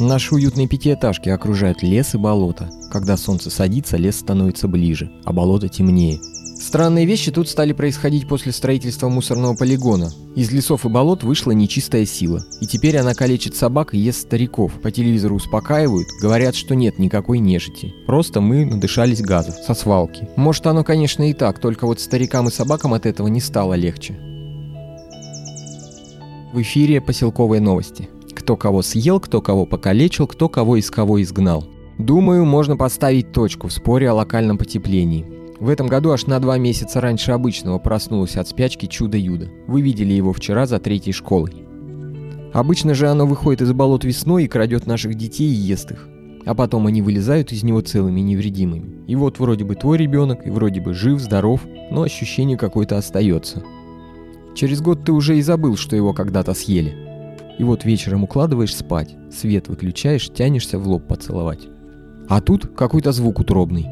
Наши уютные пятиэтажки окружают лес и болото. Когда солнце садится, лес становится ближе, а болото темнее. Странные вещи тут стали происходить после строительства мусорного полигона. Из лесов и болот вышла нечистая сила. И теперь она калечит собак и ест стариков. По телевизору успокаивают, говорят, что нет никакой нежити. Просто мы надышались газов со свалки. Может оно, конечно, и так, только вот старикам и собакам от этого не стало легче. В эфире поселковые новости. Кто кого съел, кто кого покалечил, кто кого из кого изгнал. Думаю, можно поставить точку в споре о локальном потеплении. В этом году аж на два месяца раньше обычного проснулось от спячки чудо-юдо. Вы видели его вчера за третьей школой. Обычно же оно выходит из болот весной и крадет наших детей и ест их. А потом они вылезают из него целыми и невредимыми. И вот вроде бы твой ребенок, и вроде бы жив, здоров, но ощущение какое-то остается. Через год ты уже и забыл, что его когда-то съели. И вот вечером укладываешь спать, свет выключаешь, тянешься в лоб поцеловать. А тут какой-то звук утробный.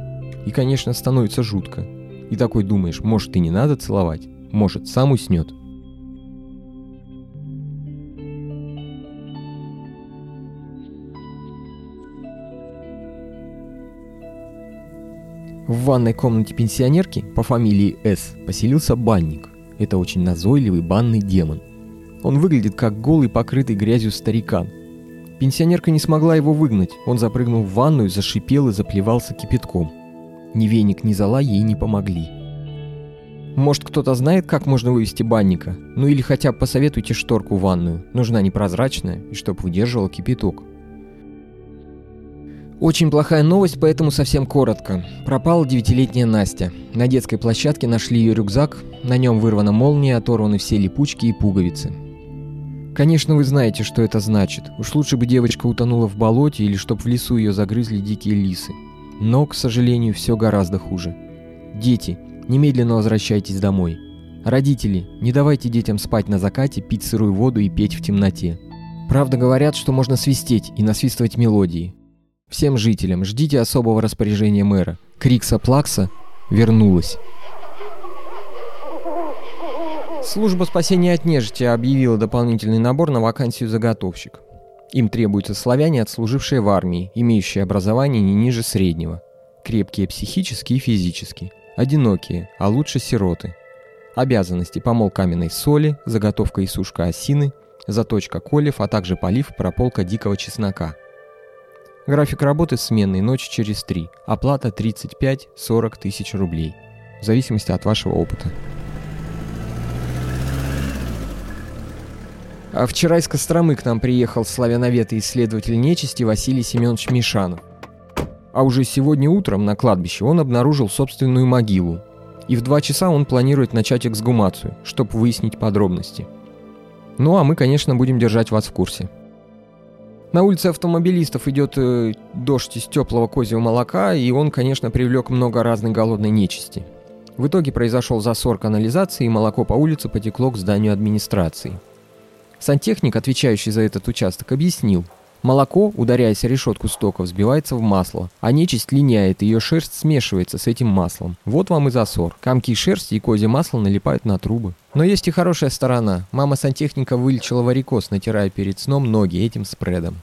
И, конечно, становится жутко. И такой думаешь, может и не надо целовать, может сам уснет. В ванной комнате пенсионерки по фамилии С поселился банник. Это очень назойливый банный демон. Он выглядит как голый, покрытый грязью старикан. Пенсионерка не смогла его выгнать. Он запрыгнул в ванную, зашипел и заплевался кипятком. Ни веник, ни зола ей не помогли. Может, кто-то знает, как можно вывести банника? Ну или хотя бы посоветуйте шторку в ванную. Нужна непрозрачная, и чтоб выдерживала кипяток. Очень плохая новость, поэтому совсем коротко. Пропала девятилетняя Настя. На детской площадке нашли ее рюкзак, на нем вырвана молния, оторваны все липучки и пуговицы. Конечно, вы знаете, что это значит. Уж лучше бы девочка утонула в болоте или чтоб в лесу ее загрызли дикие лисы. Но, к сожалению, все гораздо хуже. Дети, немедленно возвращайтесь домой. Родители, не давайте детям спать на закате, пить сырую воду и петь в темноте. Правда говорят, что можно свистеть и насвистывать мелодии. Всем жителям ждите особого распоряжения мэра. Крикса Плакса вернулась. Служба спасения от нежити объявила дополнительный набор на вакансию заготовщик. Им требуются славяне, отслужившие в армии, имеющие образование не ниже среднего. Крепкие психически и физически. Одинокие, а лучше сироты. Обязанности помол каменной соли, заготовка и сушка осины, заточка колев, а также полив прополка дикого чеснока. График работы сменный, ночь через три. Оплата 35-40 тысяч рублей. В зависимости от вашего опыта. А вчера из Костромы к нам приехал славяновед и исследователь нечисти Василий Семенович Мишанов. А уже сегодня утром на кладбище он обнаружил собственную могилу. И в два часа он планирует начать эксгумацию, чтобы выяснить подробности. Ну а мы, конечно, будем держать вас в курсе. На улице автомобилистов идет э, дождь из теплого козьего молока, и он, конечно, привлек много разной голодной нечисти. В итоге произошел засор канализации, и молоко по улице потекло к зданию администрации. Сантехник, отвечающий за этот участок, объяснил. Молоко, ударяясь о решетку стока, взбивается в масло, а нечисть линяет, ее шерсть смешивается с этим маслом. Вот вам и засор. Комки шерсти и козье масло налипают на трубы. Но есть и хорошая сторона. Мама сантехника вылечила варикоз, натирая перед сном ноги этим спредом.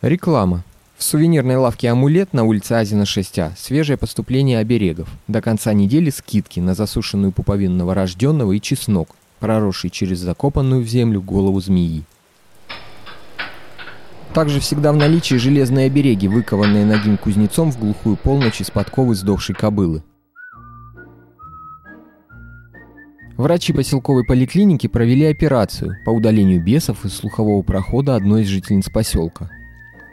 Реклама. В сувенирной лавке «Амулет» на улице Азина 6А свежее поступление оберегов. До конца недели скидки на засушенную пуповину новорожденного и чеснок проросший через закопанную в землю голову змеи. Также всегда в наличии железные обереги, выкованные ногим кузнецом в глухую полночь из подковы сдохшей кобылы. Врачи поселковой поликлиники провели операцию по удалению бесов из слухового прохода одной из жительниц поселка.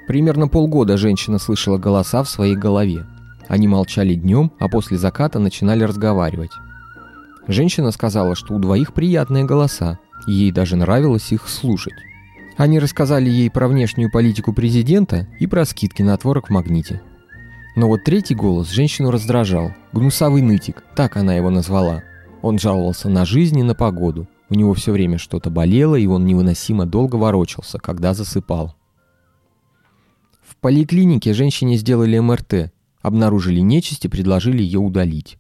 Примерно полгода женщина слышала голоса в своей голове. Они молчали днем, а после заката начинали разговаривать. Женщина сказала, что у двоих приятные голоса, ей даже нравилось их слушать. Они рассказали ей про внешнюю политику президента и про скидки на творог в магните. Но вот третий голос женщину раздражал. Гнусавый нытик, так она его назвала. Он жаловался на жизнь и на погоду. У него все время что-то болело, и он невыносимо долго ворочался, когда засыпал. В поликлинике женщине сделали МРТ, обнаружили нечисть и предложили ее удалить.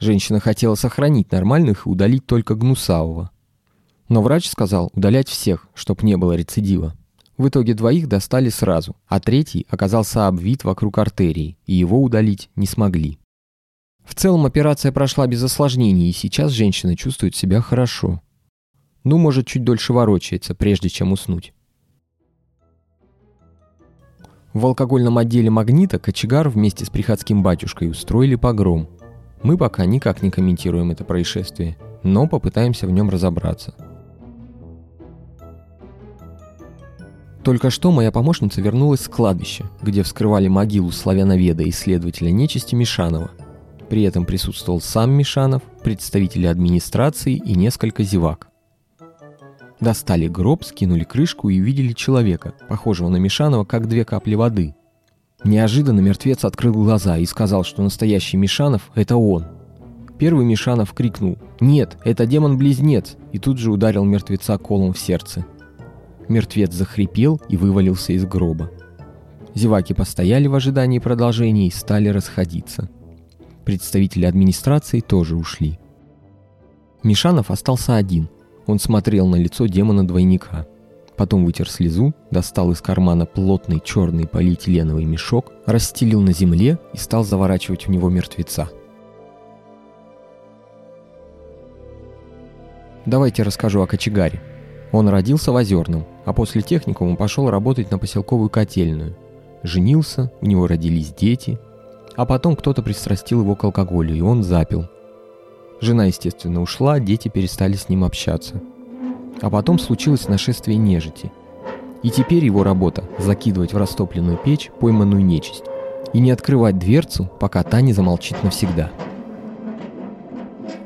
Женщина хотела сохранить нормальных и удалить только гнусавого. Но врач сказал удалять всех, чтоб не было рецидива. В итоге двоих достали сразу, а третий оказался обвит вокруг артерии, и его удалить не смогли. В целом операция прошла без осложнений, и сейчас женщина чувствует себя хорошо. Ну, может, чуть дольше ворочается, прежде чем уснуть. В алкогольном отделе «Магнита» кочегар вместе с приходским батюшкой устроили погром. Мы пока никак не комментируем это происшествие, но попытаемся в нем разобраться. Только что моя помощница вернулась с кладбища, где вскрывали могилу славяноведа исследователя нечисти Мишанова. При этом присутствовал сам Мишанов, представители администрации и несколько зевак. Достали гроб, скинули крышку и увидели человека, похожего на Мишанова, как две капли воды. Неожиданно мертвец открыл глаза и сказал, что настоящий Мишанов – это он. Первый Мишанов крикнул «Нет, это демон-близнец!» и тут же ударил мертвеца колом в сердце. Мертвец захрипел и вывалился из гроба. Зеваки постояли в ожидании продолжения и стали расходиться. Представители администрации тоже ушли. Мишанов остался один – он смотрел на лицо демона-двойника. Потом вытер слезу, достал из кармана плотный черный полиэтиленовый мешок, расстелил на земле и стал заворачивать в него мертвеца. Давайте расскажу о кочегаре. Он родился в Озерном, а после техникума пошел работать на поселковую котельную. Женился, у него родились дети, а потом кто-то пристрастил его к алкоголю, и он запил – Жена, естественно, ушла, дети перестали с ним общаться. А потом случилось нашествие нежити. И теперь его работа – закидывать в растопленную печь пойманную нечисть и не открывать дверцу, пока та не замолчит навсегда.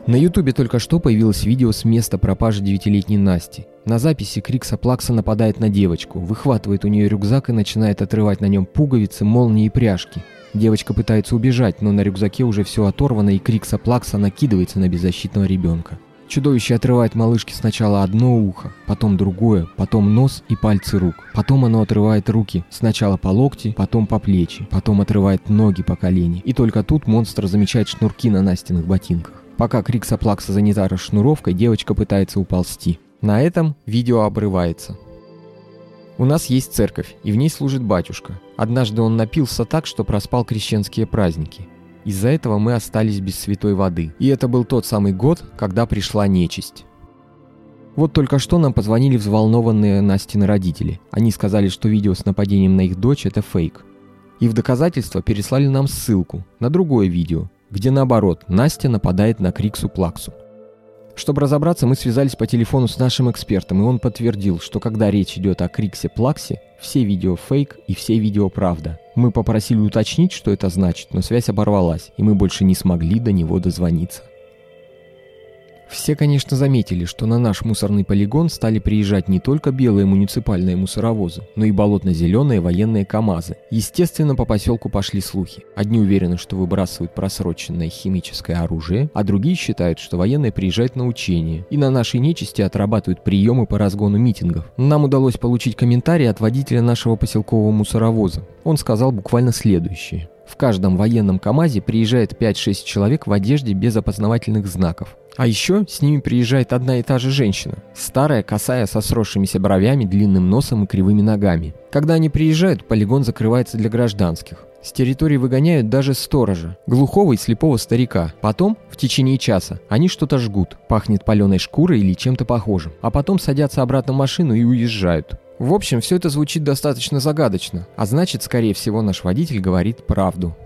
На ютубе только что появилось видео с места пропажи девятилетней Насти. На записи Крикса Плакса нападает на девочку, выхватывает у нее рюкзак и начинает отрывать на нем пуговицы, молнии и пряжки – Девочка пытается убежать, но на рюкзаке уже все оторвано, и Крикса Плакса накидывается на беззащитного ребенка. Чудовище отрывает малышке сначала одно ухо, потом другое, потом нос и пальцы рук. Потом оно отрывает руки, сначала по локти, потом по плечи, потом отрывает ноги по колени. И только тут монстр замечает шнурки на Настиных ботинках. Пока Крикса Плакса занята расшнуровкой, девочка пытается уползти. На этом видео обрывается. У нас есть церковь, и в ней служит батюшка. Однажды он напился так, что проспал крещенские праздники. Из-за этого мы остались без святой воды. И это был тот самый год, когда пришла нечисть. Вот только что нам позвонили взволнованные Настины родители. Они сказали, что видео с нападением на их дочь – это фейк. И в доказательство переслали нам ссылку на другое видео, где наоборот Настя нападает на Криксу Плаксу. Чтобы разобраться, мы связались по телефону с нашим экспертом, и он подтвердил, что когда речь идет о Криксе Плаксе, все видео фейк и все видео правда. Мы попросили уточнить, что это значит, но связь оборвалась, и мы больше не смогли до него дозвониться. Все, конечно, заметили, что на наш мусорный полигон стали приезжать не только белые муниципальные мусоровозы, но и болотно-зеленые военные КАМАЗы. Естественно, по поселку пошли слухи. Одни уверены, что выбрасывают просроченное химическое оружие, а другие считают, что военные приезжают на учения и на нашей нечисти отрабатывают приемы по разгону митингов. Нам удалось получить комментарий от водителя нашего поселкового мусоровоза. Он сказал буквально следующее. В каждом военном КАМАЗе приезжает 5-6 человек в одежде без опознавательных знаков. А еще с ними приезжает одна и та же женщина, старая, косая, со сросшимися бровями, длинным носом и кривыми ногами. Когда они приезжают, полигон закрывается для гражданских. С территории выгоняют даже сторожа, глухого и слепого старика. Потом, в течение часа, они что-то жгут, пахнет паленой шкурой или чем-то похожим. А потом садятся обратно в машину и уезжают. В общем, все это звучит достаточно загадочно, а значит, скорее всего, наш водитель говорит правду.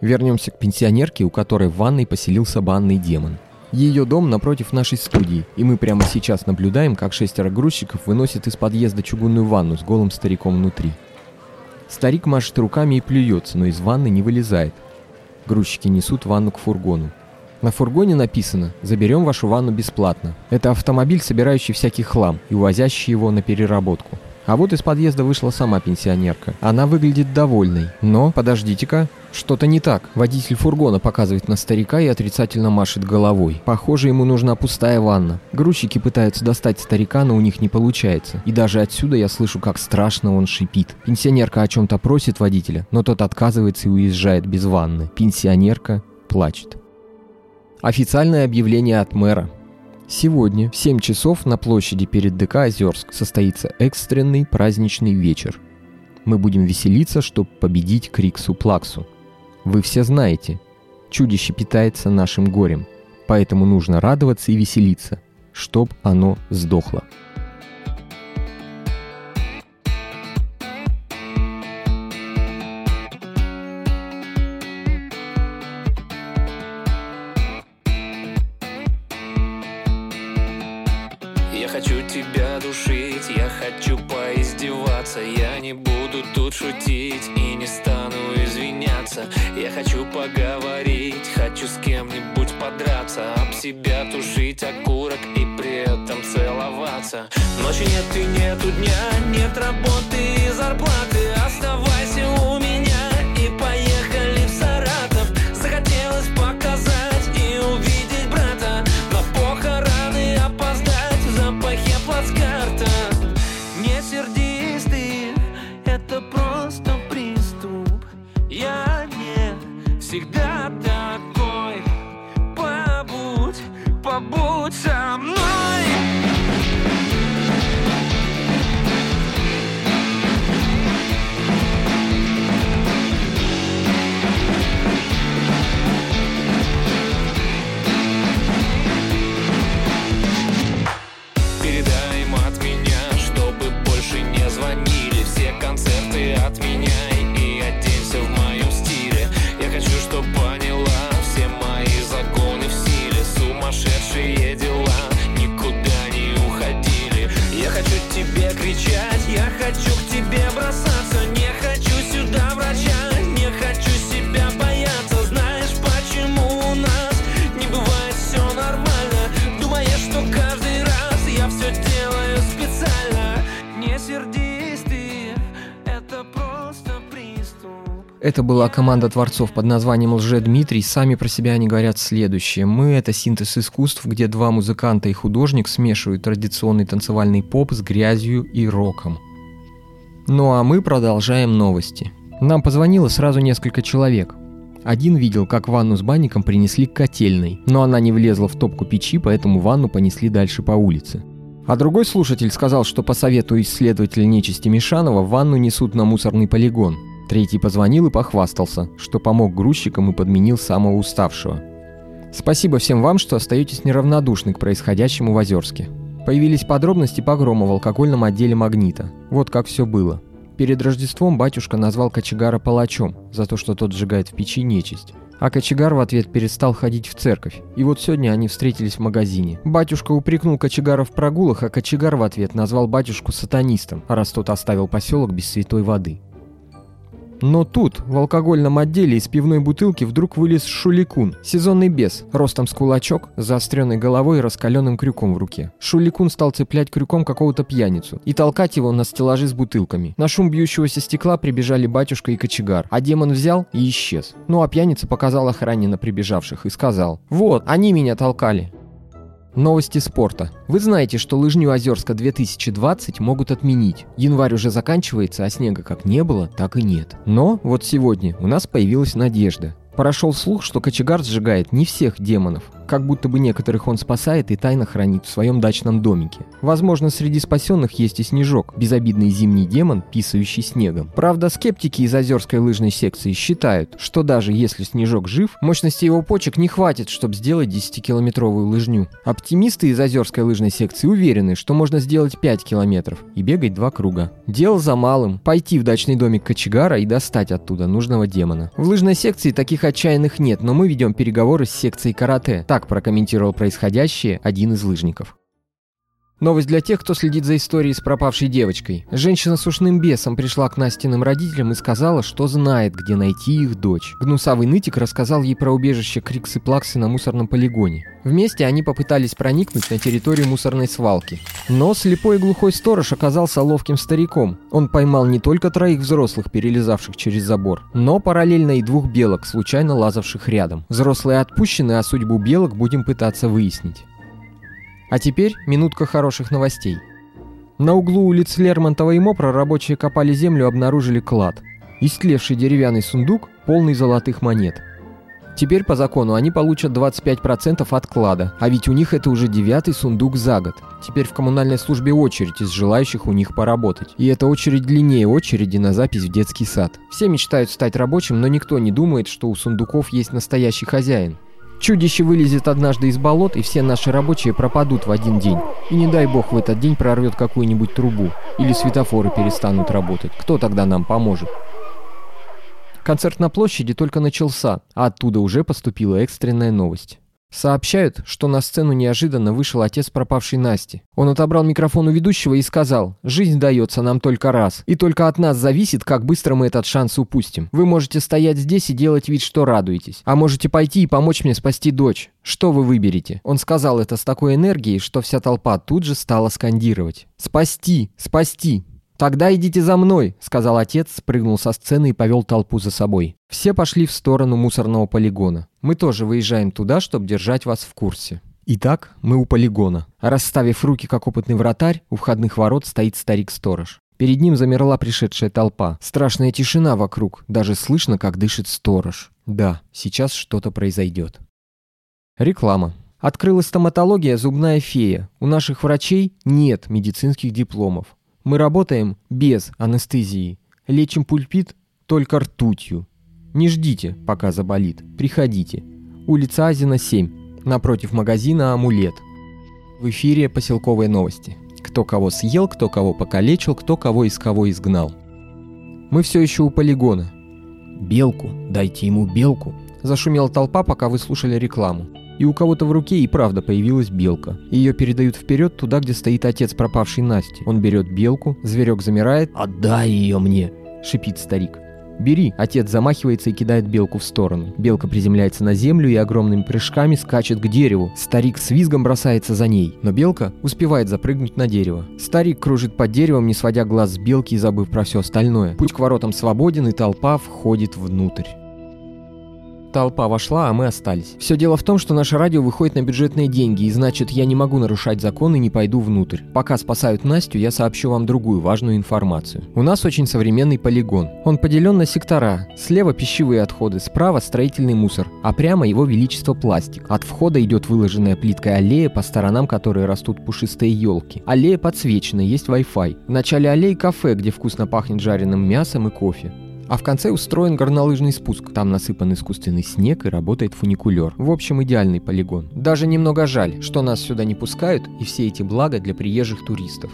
Вернемся к пенсионерке, у которой в ванной поселился банный демон. Ее дом напротив нашей студии, и мы прямо сейчас наблюдаем, как шестеро грузчиков выносят из подъезда чугунную ванну с голым стариком внутри. Старик машет руками и плюется, но из ванны не вылезает. Грузчики несут ванну к фургону. На фургоне написано «Заберем вашу ванну бесплатно». Это автомобиль, собирающий всякий хлам и увозящий его на переработку. А вот из подъезда вышла сама пенсионерка. Она выглядит довольной. Но, подождите-ка, что-то не так. Водитель фургона показывает на старика и отрицательно машет головой. Похоже, ему нужна пустая ванна. Грузчики пытаются достать старика, но у них не получается. И даже отсюда я слышу, как страшно он шипит. Пенсионерка о чем-то просит водителя, но тот отказывается и уезжает без ванны. Пенсионерка плачет. Официальное объявление от мэра. Сегодня в 7 часов на площади перед ДК Озерск состоится экстренный праздничный вечер. Мы будем веселиться, чтобы победить Криксу-Плаксу. Вы все знаете, чудище питается нашим горем, поэтому нужно радоваться и веселиться, чтоб оно сдохло. Хочу тебя душить, я хочу поиздеваться. Я не буду тут шутить и не стану извиняться. Я хочу поговорить, хочу с кем-нибудь подраться. Об себя тушить окурок и при этом целоваться. Ночи нет и нету дня, нет работы и зарплаты. Оставайся Это была команда творцов под названием Лже Дмитрий. Сами про себя они говорят следующее. Мы — это синтез искусств, где два музыканта и художник смешивают традиционный танцевальный поп с грязью и роком. Ну а мы продолжаем новости. Нам позвонило сразу несколько человек. Один видел, как ванну с банником принесли к котельной, но она не влезла в топку печи, поэтому ванну понесли дальше по улице. А другой слушатель сказал, что по совету исследователя нечисти Мишанова ванну несут на мусорный полигон. Третий позвонил и похвастался, что помог грузчикам и подменил самого уставшего. Спасибо всем вам, что остаетесь неравнодушны к происходящему в Озерске. Появились подробности погрома в алкогольном отделе «Магнита». Вот как все было. Перед Рождеством батюшка назвал кочегара палачом за то, что тот сжигает в печи нечисть. А кочегар в ответ перестал ходить в церковь. И вот сегодня они встретились в магазине. Батюшка упрекнул кочегара в прогулах, а кочегар в ответ назвал батюшку сатанистом, раз тот оставил поселок без святой воды. Но тут, в алкогольном отделе из пивной бутылки вдруг вылез Шуликун, сезонный бес, ростом с кулачок, заостренной головой и раскаленным крюком в руке. Шуликун стал цеплять крюком какого-то пьяницу и толкать его на стеллажи с бутылками. На шум бьющегося стекла прибежали батюшка и кочегар, а демон взял и исчез. Ну а пьяница показал охране на прибежавших и сказал «Вот, они меня толкали». Новости спорта. Вы знаете, что лыжню Озерска 2020 могут отменить. Январь уже заканчивается, а снега как не было, так и нет. Но вот сегодня у нас появилась надежда. Прошел слух, что кочегар сжигает не всех демонов, как будто бы некоторых он спасает и тайно хранит в своем дачном домике. Возможно, среди спасенных есть и Снежок, безобидный зимний демон, писающий снегом. Правда, скептики из Озерской лыжной секции считают, что даже если Снежок жив, мощности его почек не хватит, чтобы сделать 10-километровую лыжню. Оптимисты из Озерской лыжной секции уверены, что можно сделать 5 километров и бегать два круга. Дело за малым – пойти в дачный домик кочегара и достать оттуда нужного демона. В лыжной секции таких отчаянных нет, но мы ведем переговоры с секцией карате. Так прокомментировал происходящее один из лыжников. Новость для тех, кто следит за историей с пропавшей девочкой. Женщина с ушным бесом пришла к Настиным родителям и сказала, что знает, где найти их дочь. Гнусавый нытик рассказал ей про убежище Криксы-Плаксы на мусорном полигоне. Вместе они попытались проникнуть на территорию мусорной свалки. Но слепой и глухой сторож оказался ловким стариком. Он поймал не только троих взрослых, перелезавших через забор, но параллельно и двух белок, случайно лазавших рядом. Взрослые отпущены, а судьбу белок будем пытаться выяснить. А теперь минутка хороших новостей. На углу улиц Лермонтова и Мопра рабочие копали землю и обнаружили клад. Истлевший деревянный сундук, полный золотых монет. Теперь по закону они получат 25% отклада, а ведь у них это уже девятый сундук за год. Теперь в коммунальной службе очередь из желающих у них поработать. И эта очередь длиннее очереди на запись в детский сад. Все мечтают стать рабочим, но никто не думает, что у сундуков есть настоящий хозяин. Чудище вылезет однажды из болот, и все наши рабочие пропадут в один день. И не дай бог в этот день прорвет какую-нибудь трубу. Или светофоры перестанут работать. Кто тогда нам поможет? Концерт на площади только начался, а оттуда уже поступила экстренная новость. Сообщают, что на сцену неожиданно вышел отец пропавшей Насти. Он отобрал микрофон у ведущего и сказал, «Жизнь дается нам только раз, и только от нас зависит, как быстро мы этот шанс упустим. Вы можете стоять здесь и делать вид, что радуетесь, а можете пойти и помочь мне спасти дочь. Что вы выберете?» Он сказал это с такой энергией, что вся толпа тут же стала скандировать. «Спасти! Спасти!» «Тогда идите за мной», — сказал отец, спрыгнул со сцены и повел толпу за собой. Все пошли в сторону мусорного полигона. Мы тоже выезжаем туда, чтобы держать вас в курсе. Итак, мы у полигона. Расставив руки, как опытный вратарь, у входных ворот стоит старик-сторож. Перед ним замерла пришедшая толпа. Страшная тишина вокруг, даже слышно, как дышит сторож. Да, сейчас что-то произойдет. Реклама. Открылась стоматология «Зубная фея». У наших врачей нет медицинских дипломов. Мы работаем без анестезии. Лечим пульпит только ртутью. Не ждите, пока заболит. Приходите. Улица Азина, 7. Напротив магазина «Амулет». В эфире поселковые новости. Кто кого съел, кто кого покалечил, кто кого из кого изгнал. Мы все еще у полигона. «Белку, дайте ему белку», – зашумела толпа, пока вы слушали рекламу. И у кого-то в руке и правда появилась белка. Ее передают вперед туда, где стоит отец пропавшей Насти. Он берет белку, зверек замирает. «Отдай ее мне!» – шипит старик. «Бери!» Отец замахивается и кидает белку в сторону. Белка приземляется на землю и огромными прыжками скачет к дереву. Старик с визгом бросается за ней. Но белка успевает запрыгнуть на дерево. Старик кружит под деревом, не сводя глаз с белки и забыв про все остальное. Путь к воротам свободен, и толпа входит внутрь. Толпа вошла, а мы остались. Все дело в том, что наше радио выходит на бюджетные деньги, и значит, я не могу нарушать закон и не пойду внутрь. Пока спасают Настю, я сообщу вам другую важную информацию. У нас очень современный полигон. Он поделен на сектора. Слева пищевые отходы, справа строительный мусор, а прямо его величество пластик. От входа идет выложенная плиткой аллея, по сторонам которой растут пушистые елки. Аллея подсвечена, есть Wi-Fi. В начале аллеи кафе, где вкусно пахнет жареным мясом и кофе. А в конце устроен горнолыжный спуск. Там насыпан искусственный снег и работает фуникулер. В общем, идеальный полигон. Даже немного жаль, что нас сюда не пускают и все эти блага для приезжих туристов.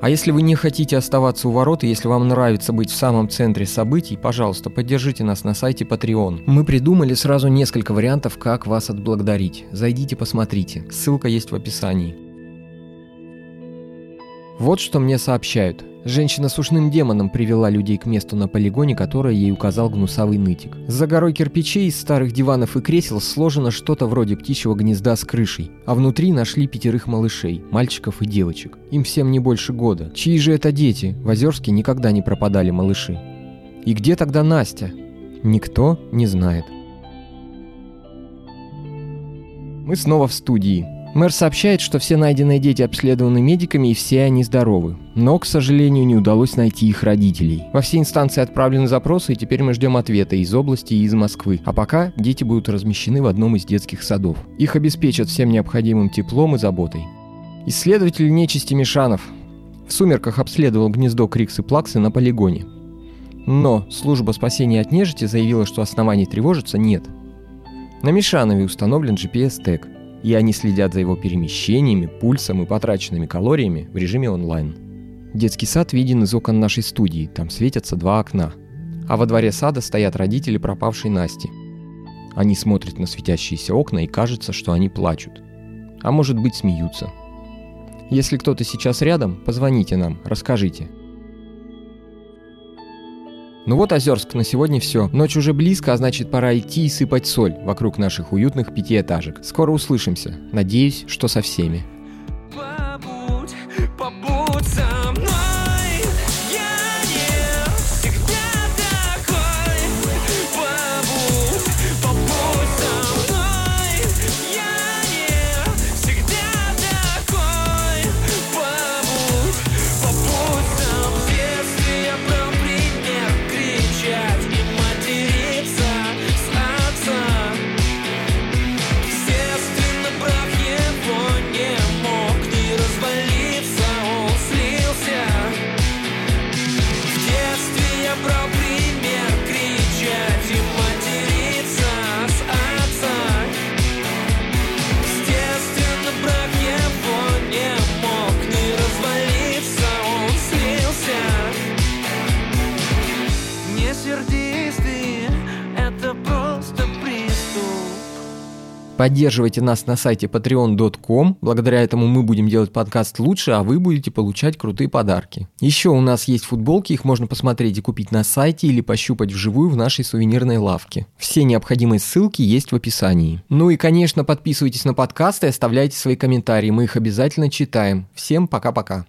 А если вы не хотите оставаться у ворот, и если вам нравится быть в самом центре событий, пожалуйста, поддержите нас на сайте Patreon. Мы придумали сразу несколько вариантов, как вас отблагодарить. Зайдите, посмотрите. Ссылка есть в описании. Вот что мне сообщают. Женщина с ушным демоном привела людей к месту на полигоне, которое ей указал гнусавый нытик. За горой кирпичей из старых диванов и кресел сложено что-то вроде птичьего гнезда с крышей, а внутри нашли пятерых малышей, мальчиков и девочек. Им всем не больше года. Чьи же это дети? В Озерске никогда не пропадали малыши. И где тогда Настя? Никто не знает. Мы снова в студии. Мэр сообщает, что все найденные дети обследованы медиками и все они здоровы. Но, к сожалению, не удалось найти их родителей. Во все инстанции отправлены запросы, и теперь мы ждем ответа из области и из Москвы. А пока дети будут размещены в одном из детских садов. Их обеспечат всем необходимым теплом и заботой. Исследователь нечисти Мишанов в сумерках обследовал гнездо Крикс и Плаксы на полигоне. Но служба спасения от нежити заявила, что оснований тревожиться нет. На Мишанове установлен GPS-тег – и они следят за его перемещениями, пульсом и потраченными калориями в режиме онлайн. Детский сад виден из окон нашей студии, там светятся два окна. А во дворе сада стоят родители пропавшей Насти. Они смотрят на светящиеся окна и кажется, что они плачут. А может быть смеются. Если кто-то сейчас рядом, позвоните нам, расскажите – ну вот Озерск, на сегодня все. Ночь уже близко, а значит пора идти и сыпать соль вокруг наших уютных пятиэтажек. Скоро услышимся. Надеюсь, что со всеми. Поддерживайте нас на сайте patreon.com. Благодаря этому мы будем делать подкаст лучше, а вы будете получать крутые подарки. Еще у нас есть футболки, их можно посмотреть и купить на сайте или пощупать вживую в нашей сувенирной лавке. Все необходимые ссылки есть в описании. Ну и, конечно, подписывайтесь на подкаст и оставляйте свои комментарии, мы их обязательно читаем. Всем пока-пока.